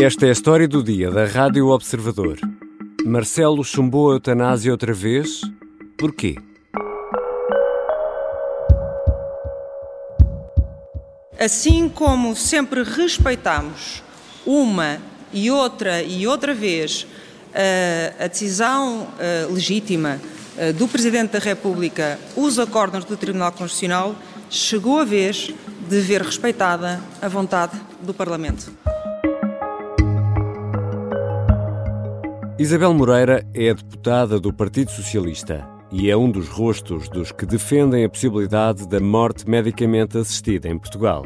Esta é a história do dia da Rádio Observador. Marcelo chumbou a eutanásia outra vez? Porquê? Assim como sempre respeitamos uma e outra e outra vez a, a decisão a, legítima a, do Presidente da República, os acordos do Tribunal Constitucional, chegou a vez de ver respeitada a vontade do Parlamento. Isabel Moreira é deputada do Partido Socialista e é um dos rostos dos que defendem a possibilidade da morte medicamente assistida em Portugal.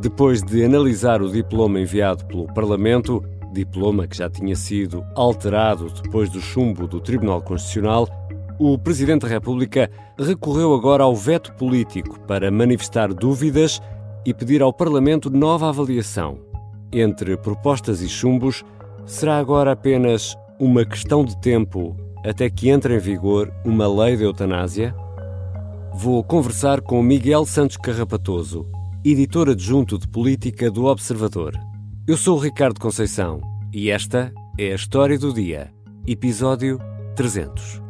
Depois de analisar o diploma enviado pelo Parlamento, diploma que já tinha sido alterado depois do chumbo do Tribunal Constitucional, o Presidente da República recorreu agora ao veto político para manifestar dúvidas e pedir ao Parlamento nova avaliação. Entre propostas e chumbos, será agora apenas uma questão de tempo até que entre em vigor uma lei de eutanásia? Vou conversar com Miguel Santos Carrapatoso, editor adjunto de política do Observador. Eu sou o Ricardo Conceição e esta é a história do dia, episódio 300.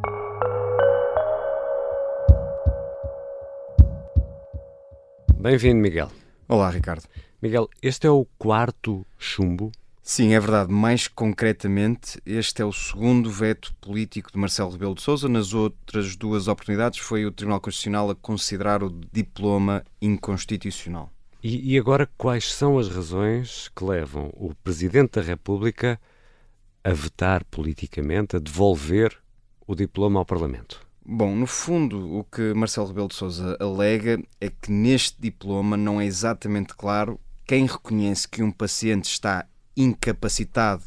Bem-vindo, Miguel. Olá, Ricardo. Miguel, este é o quarto chumbo? Sim, é verdade. Mais concretamente, este é o segundo veto político de Marcelo Rebelo de Sousa. Nas outras duas oportunidades foi o Tribunal Constitucional a considerar o diploma inconstitucional. E, e agora, quais são as razões que levam o Presidente da República a vetar politicamente, a devolver o diploma ao Parlamento? Bom, no fundo, o que Marcelo Rebelo de Sousa alega é que neste diploma não é exatamente claro quem reconhece que um paciente está incapacitado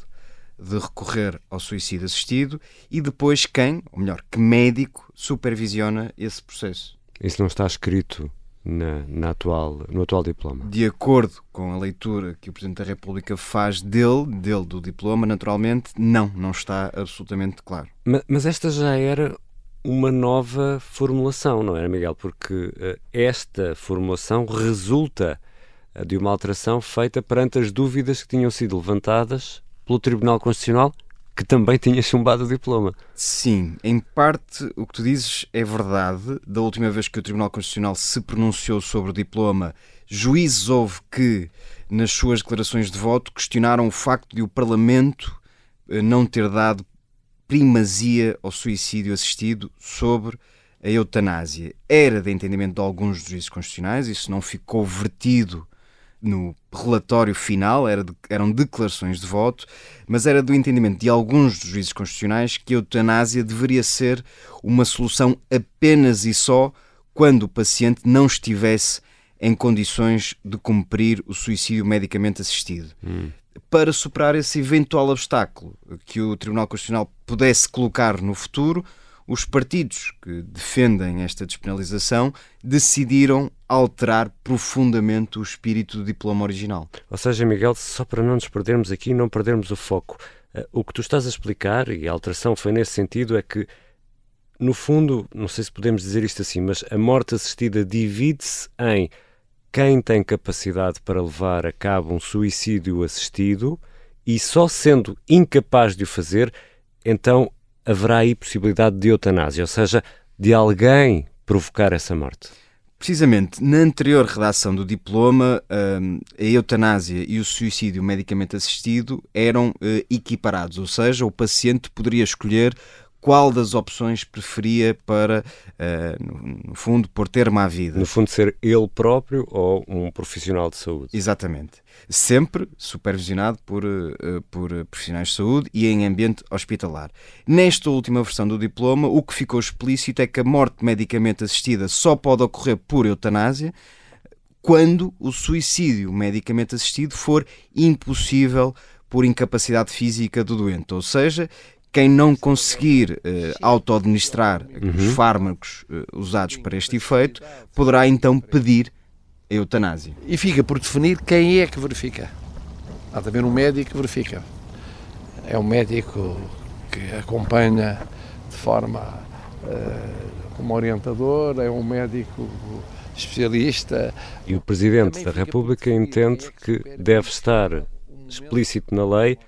de recorrer ao suicídio assistido e depois quem, ou melhor, que médico supervisiona esse processo. Isso não está escrito na, na, atual, no atual diploma. De acordo com a leitura que o Presidente da República faz dele, dele do diploma, naturalmente, não, não está absolutamente claro. Mas, mas esta já era uma nova formulação, não era, Miguel? Porque uh, esta formulação resulta de uma alteração feita perante as dúvidas que tinham sido levantadas pelo Tribunal Constitucional, que também tinha chumbado o diploma. Sim, em parte o que tu dizes é verdade. Da última vez que o Tribunal Constitucional se pronunciou sobre o diploma, juízes houve que, nas suas declarações de voto, questionaram o facto de o Parlamento uh, não ter dado primazia ao suicídio assistido sobre a eutanásia. Era de entendimento de alguns juízes constitucionais, isso não ficou vertido no relatório final, era de, eram declarações de voto, mas era do entendimento de alguns dos juízes constitucionais que a eutanásia deveria ser uma solução apenas e só quando o paciente não estivesse em condições de cumprir o suicídio medicamente assistido. Hum para superar esse eventual obstáculo que o Tribunal Constitucional pudesse colocar no futuro, os partidos que defendem esta despenalização decidiram alterar profundamente o espírito do diploma original. Ou seja, Miguel, só para não nos perdermos aqui, não perdermos o foco, eh, o que tu estás a explicar, e a alteração foi nesse sentido, é que, no fundo, não sei se podemos dizer isto assim, mas a morte assistida divide-se em quem tem capacidade para levar a cabo um suicídio assistido e só sendo incapaz de o fazer, então haverá aí possibilidade de eutanásia, ou seja, de alguém provocar essa morte. Precisamente, na anterior redação do diploma, hum, a eutanásia e o suicídio medicamente assistido eram eh, equiparados, ou seja, o paciente poderia escolher qual das opções preferia para, uh, no fundo, pôr termo à vida. No fundo, ser ele próprio ou um profissional de saúde. Exatamente. Sempre supervisionado por, uh, por profissionais de saúde e em ambiente hospitalar. Nesta última versão do diploma, o que ficou explícito é que a morte medicamente assistida só pode ocorrer por eutanásia quando o suicídio medicamente assistido for impossível por incapacidade física do doente, ou seja, quem não conseguir uh, auto-administrar uhum. os fármacos uh, usados para este efeito poderá então pedir a eutanásia. E fica por definir quem é que verifica. Há também um médico que verifica. É um médico que acompanha de forma uh, como orientador, é um médico especialista. E o Presidente da República entende que deve estar explícito na lei,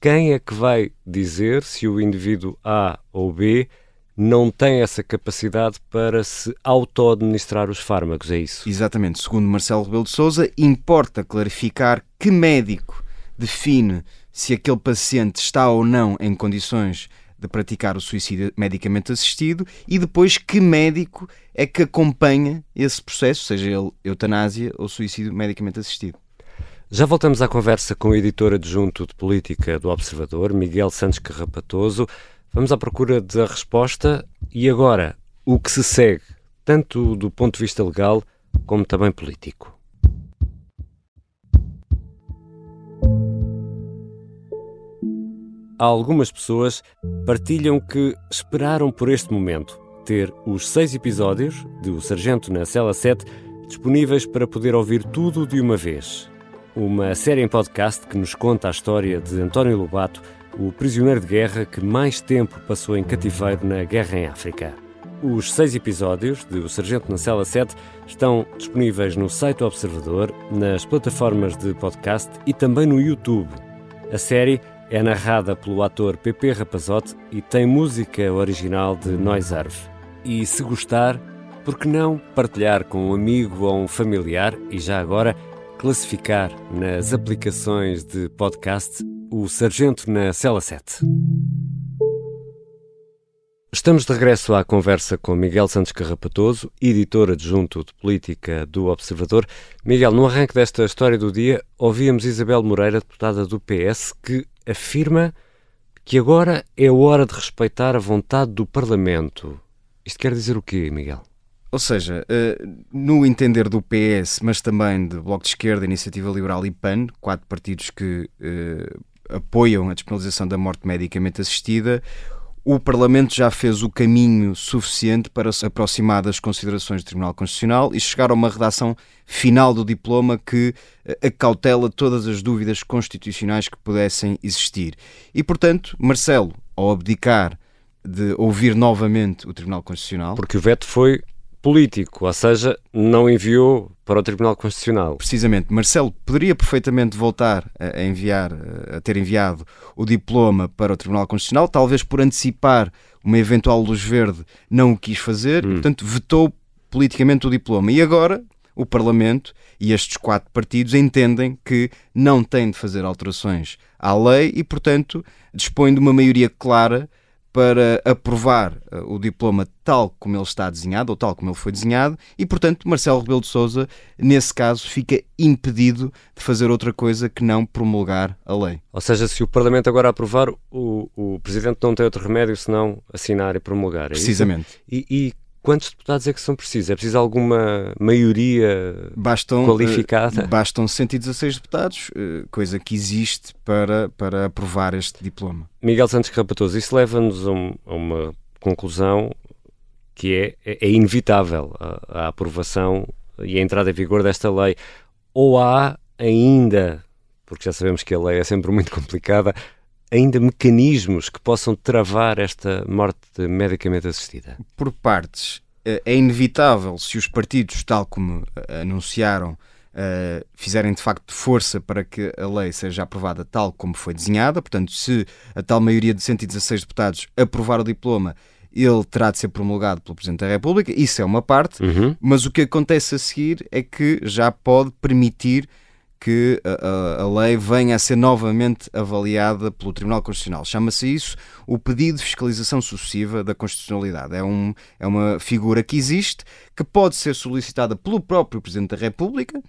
quem é que vai dizer se o indivíduo A ou B não tem essa capacidade para se auto-administrar os fármacos, é isso? Exatamente. Segundo Marcelo Rebelo de Sousa, importa clarificar que médico define se aquele paciente está ou não em condições de praticar o suicídio medicamente assistido e depois que médico é que acompanha esse processo, seja ele eutanásia ou suicídio medicamente assistido. Já voltamos à conversa com o editor adjunto de política do Observador, Miguel Santos Carrapatoso. Vamos à procura da resposta e agora o que se segue, tanto do ponto de vista legal como também político. Algumas pessoas partilham que esperaram por este momento ter os seis episódios de O Sargento na Cela 7 disponíveis para poder ouvir tudo de uma vez. Uma série em podcast que nos conta a história de António Lobato, o prisioneiro de guerra que mais tempo passou em cativeiro na guerra em África. Os seis episódios de O Sargento na Cela 7 estão disponíveis no site do Observador, nas plataformas de podcast e também no YouTube. A série é narrada pelo ator Pepe Rapazote e tem música original de Noiserve. E se gostar, por que não partilhar com um amigo ou um familiar e já agora classificar nas aplicações de podcast o Sargento na Cela 7. Estamos de regresso à conversa com Miguel Santos Carrapatoso, editor adjunto de política do Observador. Miguel, no arranque desta história do dia, ouvíamos Isabel Moreira, deputada do PS, que afirma que agora é hora de respeitar a vontade do Parlamento. Isto quer dizer o quê, Miguel? Ou seja, eh, no entender do PS, mas também do Bloco de Esquerda, Iniciativa Liberal e PAN, quatro partidos que eh, apoiam a despenalização da morte medicamente assistida, o Parlamento já fez o caminho suficiente para se aproximar das considerações do Tribunal Constitucional e chegar a uma redação final do diploma que eh, acautela todas as dúvidas constitucionais que pudessem existir. E, portanto, Marcelo, ao abdicar de ouvir novamente o Tribunal Constitucional. Porque o veto foi político, ou seja, não enviou para o Tribunal Constitucional. Precisamente, Marcelo poderia perfeitamente voltar a enviar, a ter enviado o diploma para o Tribunal Constitucional, talvez por antecipar uma eventual luz verde, não o quis fazer, hum. portanto vetou politicamente o diploma. E agora o Parlamento e estes quatro partidos entendem que não têm de fazer alterações à lei e, portanto, dispõem de uma maioria clara para aprovar uh, o diploma tal como ele está desenhado, ou tal como ele foi desenhado, e, portanto, Marcelo Rebelo de Sousa, nesse caso, fica impedido de fazer outra coisa que não promulgar a lei. Ou seja, se o Parlamento agora aprovar, o, o Presidente não tem outro remédio senão assinar e promulgar. É Precisamente. E, e quantos deputados é que são precisos? É preciso alguma maioria bastam, qualificada? Uh, bastam 116 deputados, uh, coisa que existe para, para aprovar este diploma. Miguel Santos Rapatoso, isso leva-nos a, um, a, uma conclusão que é, é, é inevitável a, a aprovação e a entrada em vigor desta lei. Ou há ainda, porque já sabemos que a lei é sempre muito complicada, ainda mecanismos que possam travar esta morte medicamente assistida? Por partes. Eh, é inevitável se os partidos, tal como eh, anunciaram, Uh, fizerem de facto força para que a lei seja aprovada tal como foi desenhada. Portanto, se a tal maioria de 116 deputados aprovar o diploma, ele terá de ser promulgado pelo Presidente da República. Isso é uma parte. Uhum. Mas o que acontece a seguir é que já pode permitir que a, a, lei venha a ser novamente avaliada pelo Tribunal Constitucional. Chama-se isso o pedido de fiscalização sucessiva da constitucionalidade. É, um, é uma figura que existe, que pode ser solicitada pelo próprio Presidente da República,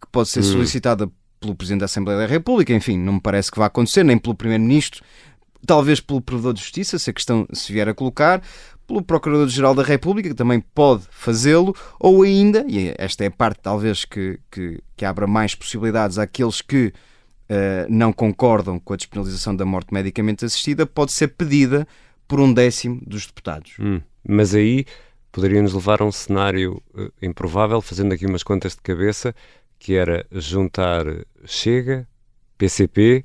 que pode ser hum. solicitada pelo Presidente da Assembleia da República, enfim, não me parece que vá acontecer, nem pelo Primeiro-Ministro, talvez pelo Provedor de Justiça, se a questão se vier a colocar, pelo Procurador-Geral da República, que também pode fazê-lo, ou ainda, e esta é a parte talvez que, que, que abra mais possibilidades àqueles que uh, não concordam com a despenalização da morte medicamente assistida, pode ser pedida por um décimo dos deputados. Hum, mas aí poderia-nos levar a um cenário uh, improvável, fazendo aqui umas contas de cabeça, que era juntar Chega, PCP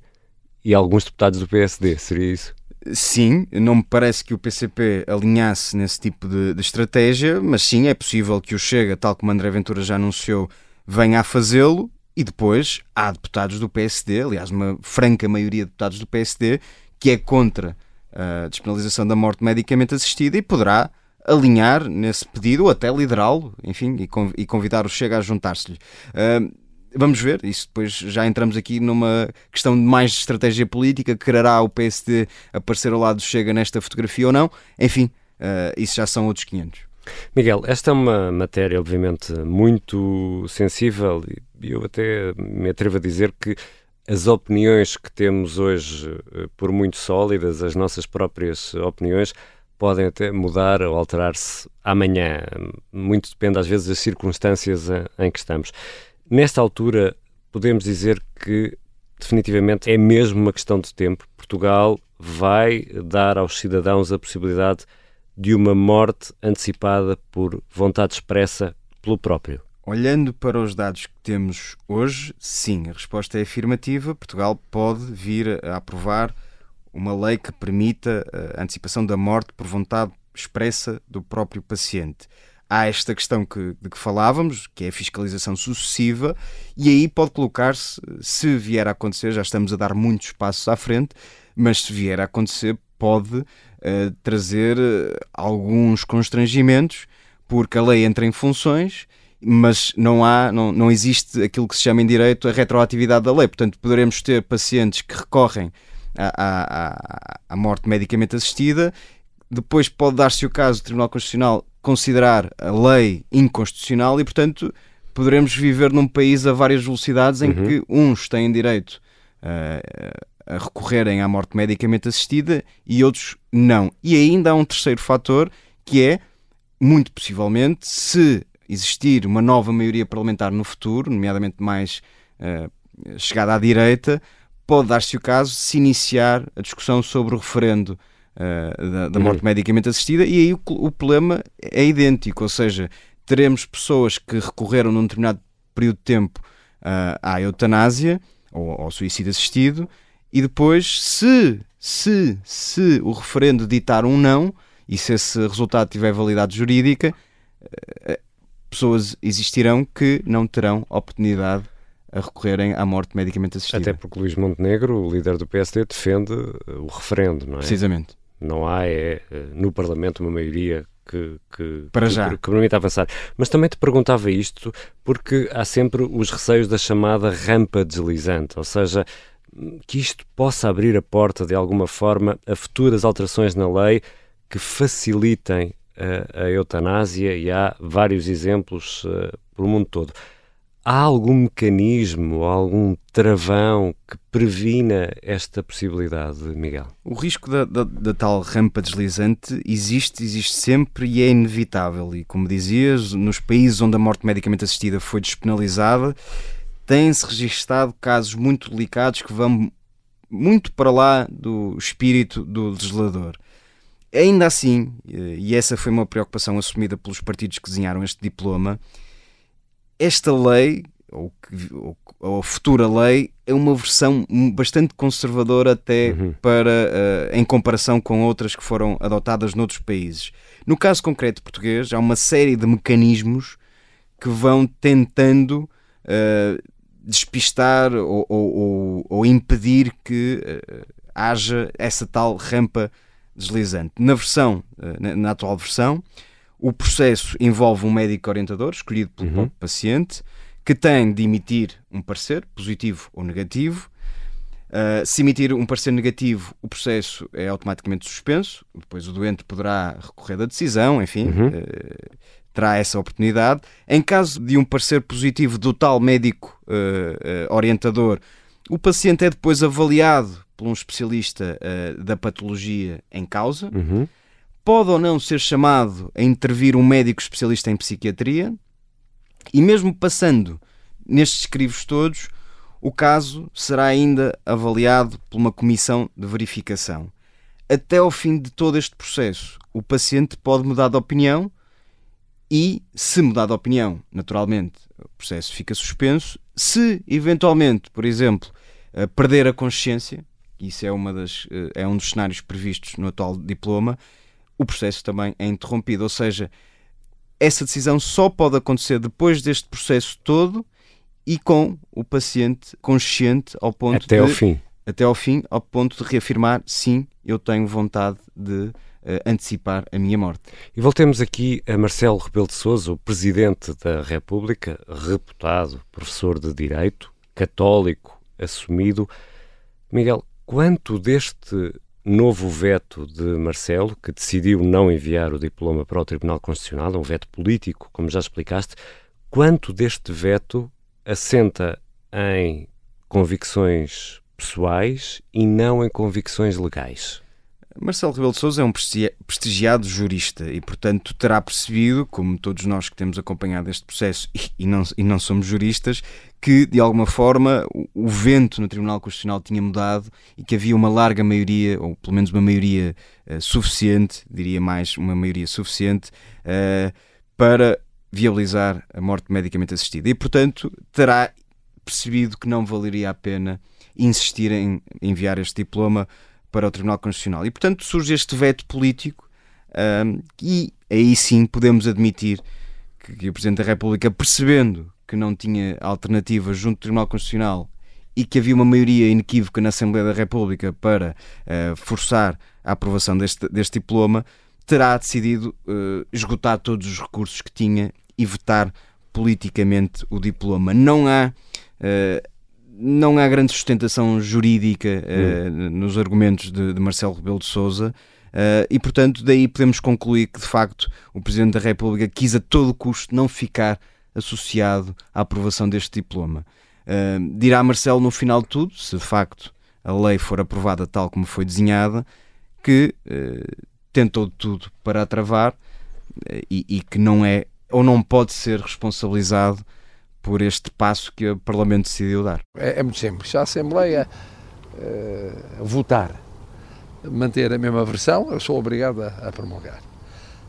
e alguns deputados do PSD, seria isso? Sim, não me parece que o PCP alinhasse nesse tipo de, de, estratégia, mas sim, é possível que o Chega, tal como André Ventura já anunciou, venha a fazê-lo E depois há deputados do PSD, aliás, uma franca maioria de deputados do PSD, que é contra a despenalização da morte medicamente assistida e poderá alinhar nesse pedido ou até liderá-lo, enfim, e convidar o Chega a juntar-se-lhe. Uh, vamos ver, isso depois já entramos aqui numa questão de mais estratégia política, quererá o PSD aparecer ao lado do Chega nesta fotografia ou não, enfim, uh, isso já são outros 500. Miguel, esta é uma matéria, obviamente, muito sensível e eu até me atrevo a dizer que as opiniões que temos hoje, eh, por muito sólidas, as nossas próprias opiniões, podem até mudar ou alterar-se amanhã. Muito depende, às vezes, das circunstâncias em que estamos. Nesta altura, podemos dizer que definitivamente é mesmo uma questão de tempo. Portugal vai dar aos cidadãos a possibilidade de uma morte antecipada por vontade expressa pelo próprio. Olhando para os dados que temos hoje, sim, a resposta é afirmativa. Portugal pode vir a aprovar uma lei que permita a antecipação da morte por vontade expressa do próprio paciente. Há esta questão que, de que falávamos, que é a fiscalização sucessiva, e aí pode colocar-se, se vier a acontecer, já estamos a dar muitos passos à frente, mas se vier a acontecer, pode uh, trazer uh, alguns constrangimentos, porque a lei entra em funções mas não há, não, não existe aquilo que se chama em direito a retroatividade da lei. Portanto, poderemos ter pacientes que recorrem à, à, à morte medicamente assistida, depois pode dar-se o caso do Tribunal Constitucional considerar a lei inconstitucional e, portanto, poderemos viver num país a várias velocidades em uhum. que uns têm direito uh, a recorrerem à morte medicamente assistida e outros não. E ainda há um terceiro fator que é, muito possivelmente, se existir uma nova maioria parlamentar no futuro, nomeadamente mais uh, chegada à direita, pode dar-se o caso de se iniciar a discussão sobre o referendo uh, da, da, morte uhum. medicamente assistida e aí o, o, problema é idêntico, ou seja, teremos pessoas que recorreram num determinado período de tempo uh, à eutanásia ou ao suicídio assistido e depois, se, se, se o referendo ditar um não e se esse resultado tiver validade jurídica, pessoas existirão que não terão oportunidade a recorrerem à morte medicamente assistida. Até porque Luís Montenegro, o líder do PSD, defende eh, o referendo, não é? Precisamente. Não há é, eh, no Parlamento uma maioria que, que, Para já. que, que permita avançar. Mas também te perguntava isto porque há sempre os receios da chamada rampa deslizante, ou seja, que isto possa abrir a porta de alguma forma a futuras alterações na lei que facilitem a, a eutanásia e há vários exemplos uh, pelo mundo todo. Há algum mecanismo, algum travão que previna esta possibilidade, Miguel? O risco da, da, da, tal rampa deslizante existe, existe sempre e é inevitável. E como dizias, nos países onde a morte medicamente assistida foi despenalizada, têm-se registado casos muito delicados que vão muito para lá do espírito do legislador. Ainda assim, eh, e essa foi uma preocupação assumida pelos partidos que desenharam este diploma, esta lei, ou, ou a futura lei, é uma versão bastante conservadora até uhum. para, uh, em comparação com outras que foram adotadas noutros países. No caso concreto português, há uma série de mecanismos que vão tentando uh, despistar ou, ou, ou, impedir que uh, haja essa tal rampa deslizante. Na versão, eh, na, atual versão, o processo envolve um médico orientador escolhido pelo uhum. paciente que tem de emitir um parecer, positivo ou negativo. Uh, se emitir um parecer negativo, o processo é automaticamente suspenso. Depois o doente poderá recorrer da decisão, enfim, uhum. uh, terá essa oportunidade. Em caso de um parecer positivo do tal médico uh, orientador, o paciente é depois avaliado por um especialista da patologia em causa. Uhum. Pode ou não ser chamado a intervir um médico especialista em psiquiatria. E mesmo passando nestes crivos todos, o caso será ainda avaliado por uma comissão de verificação. Até ao fim de todo este processo, o paciente pode mudar de opinião e, se mudar de opinião, naturalmente, o processo fica suspenso. Se, eventualmente, por exemplo, eh, perder a consciência, isso é, uma das, eh, é um dos cenários previstos no atual diploma, o processo também é interrompido. Ou seja, essa decisão só pode acontecer depois deste processo todo e com o paciente consciente ao ponto até de, ao fim. Até ao fim, ao ponto de reafirmar, sim, eu tenho vontade de Uh, antecipar a minha morte. E voltemos aqui a Marcelo Rebelo de Sousa, o Presidente da República, reputado professor de Direito, católico, assumido. Miguel, quanto deste novo veto de Marcelo, que decidiu não enviar o diploma para o Tribunal Constitucional, um veto político, como já explicaste, quanto deste veto assenta em convicções pessoais e não em convicções legais? Marcelo Rebelo de Sousa é um prestigiado jurista e, portanto, terá percebido, como todos nós que temos acompanhado este processo e não, e não somos juristas, que, de alguma forma, o vento no Tribunal Constitucional tinha mudado e que havia uma larga maioria, ou pelo menos uma maioria uh, suficiente, diria mais, uma maioria suficiente, uh, para viabilizar a morte medicamente assistida. E, portanto, terá percebido que não valeria a pena insistir em enviar este diploma para o Tribunal Constitucional. E, portanto, surge este veto político um, e aí sim podemos admitir que, que, o Presidente da República, percebendo que não tinha alternativa junto do Tribunal Constitucional e que havia uma maioria inequívoca na Assembleia da República para uh, forçar a aprovação deste, deste diploma, terá decidido uh, esgotar todos os recursos que tinha e vetar politicamente o diploma. Não há uh, não há grande sustentação jurídica uh, nos argumentos de, de, Marcelo Rebelo de Sousa uh, e, portanto, daí podemos concluir que, de facto, o Presidente da República quis a todo custo não ficar associado à aprovação deste diploma. Uh, dirá Marcelo no final de tudo, se de facto a lei for aprovada tal como foi desenhada, que tentou de tudo para a travar e, e que não é ou não pode ser responsabilizado por este passo que o Parlamento decidiu dar? É, é muito simples. A Assembleia uh, votar manter a mesma versão, eu sou obrigado a, a, promulgar.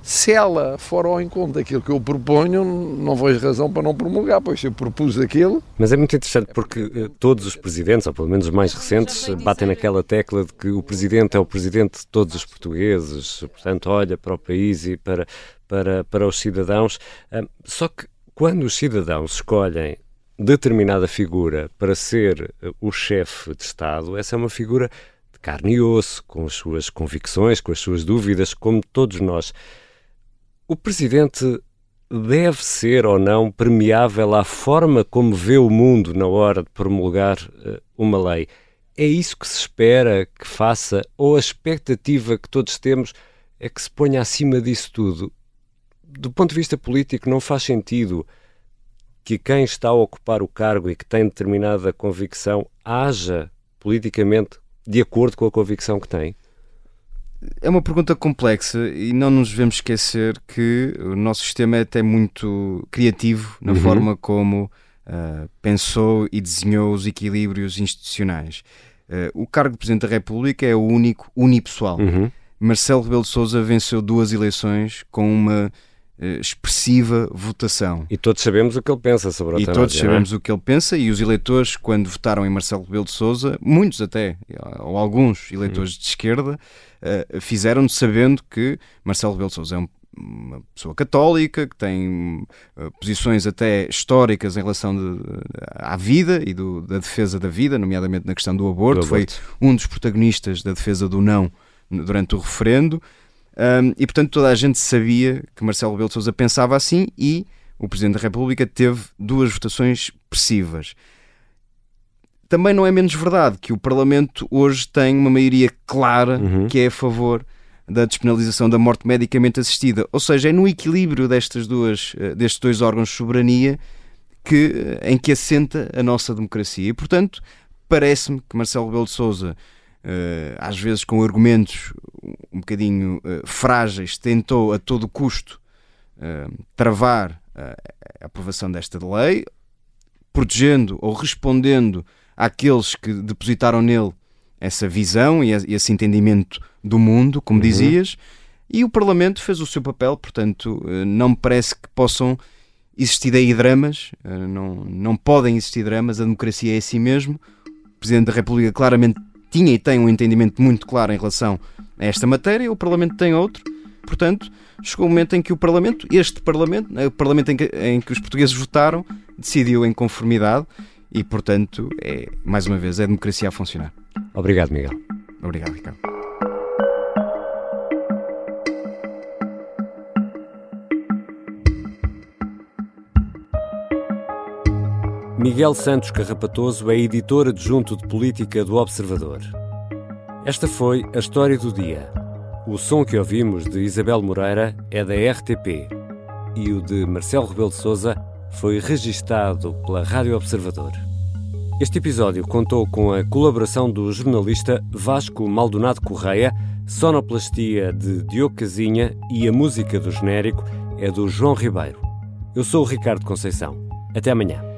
Se ela for ao encontro daquilo que eu proponho, não vejo razão para não promulgar, pois eu propus aquilo. Mas é muito interessante porque uh, todos os presidentes, ou pelo menos os mais recentes, batem naquela tecla de que o presidente é o presidente de todos os portugues, portanto, olha para o país e para, para, para os cidadãos. Só que quando os cidadãos escolhem determinada figura para ser eh, o chefe de Estado, essa é uma figura de carne e osso, com as suas convicções, com as suas dúvidas, como todos nós. O presidente deve ser ou não permeável à forma como vê o mundo na hora de promulgar uh, uma lei. É isso que se espera que faça, ou a expectativa que todos temos é que se ponha acima disso tudo do ponto de vista político, não faz sentido que quem está a ocupar o cargo e que tem determinada convicção haja politicamente de acordo com a convicção que tem? É uma pergunta complexa e não nos devemos esquecer que o nosso sistema é até muito criativo na uhum. forma como uh, pensou e desenhou os equilíbrios institucionais. Uh, o cargo de Presidente da República é o único, unipessoal. Uhum. Marcelo Rebelo de Sousa venceu duas eleições com uma expressiva votação. E todos sabemos o que ele pensa sobre a E todos é? sabemos é? o que ele pensa e os eleitores, quando votaram em Marcelo Rebelo de Sousa, muitos até, ou alguns eleitores hum. de esquerda, uh, fizeram sabendo que Marcelo Rebelo de Sousa é um, uma pessoa católica, que tem uh, posições até históricas em relação de, à vida e do, da defesa da vida, nomeadamente na questão do aborto. Do aborto. Foi um dos protagonistas da defesa do não durante o referendo. Um, e portanto toda a gente sabia que Marcelo Rebelo de Sousa pensava assim e o Presidente da República teve duas votações expressivas. Também não é menos verdade que o Parlamento hoje tem uma maioria clara uhum. que é a favor da despenalização da morte medicamente assistida. Ou seja, é no equilíbrio destas duas, eh, destes dois órgãos de soberania que, eh, em que assenta a nossa democracia. E, portanto, parece-me que Marcelo Rebelo de Sousa às vezes com argumentos um bocadinho uh, frágeis, tentou a todo custo uh, travar a aprovação desta lei, protegendo ou respondendo àqueles que depositaram nele essa visão e esse entendimento do mundo, como uhum. dizias, e o Parlamento fez o seu papel, portanto, não me parece que possam existir aí dramas, não, não podem existir dramas, a democracia é assim mesmo. O Presidente da República claramente tinha e tem um entendimento muito claro em relação a esta matéria, o Parlamento tem outro. Portanto, chegou o momento em que o Parlamento, este Parlamento, né, o Parlamento em que, em que os portugueses votaram, decidiu em conformidade e, portanto, é, mais uma vez, é a democracia a funcionar. Obrigado, Miguel. Obrigado, Ricardo. Miguel Santos Carrapatoso é editor adjunto de política do Observador. Esta foi a história do dia. O som que ouvimos de Isabel Moreira é da RTP e o de Marcelo Rebelo de Sousa foi registado pela Rádio Observador. Este episódio contou com a colaboração do jornalista Vasco Maldonado Correia, sonoplastia de Diogo Casinha e a música do genérico é do João Ribeiro. Eu sou o Ricardo Conceição. Até amanhã.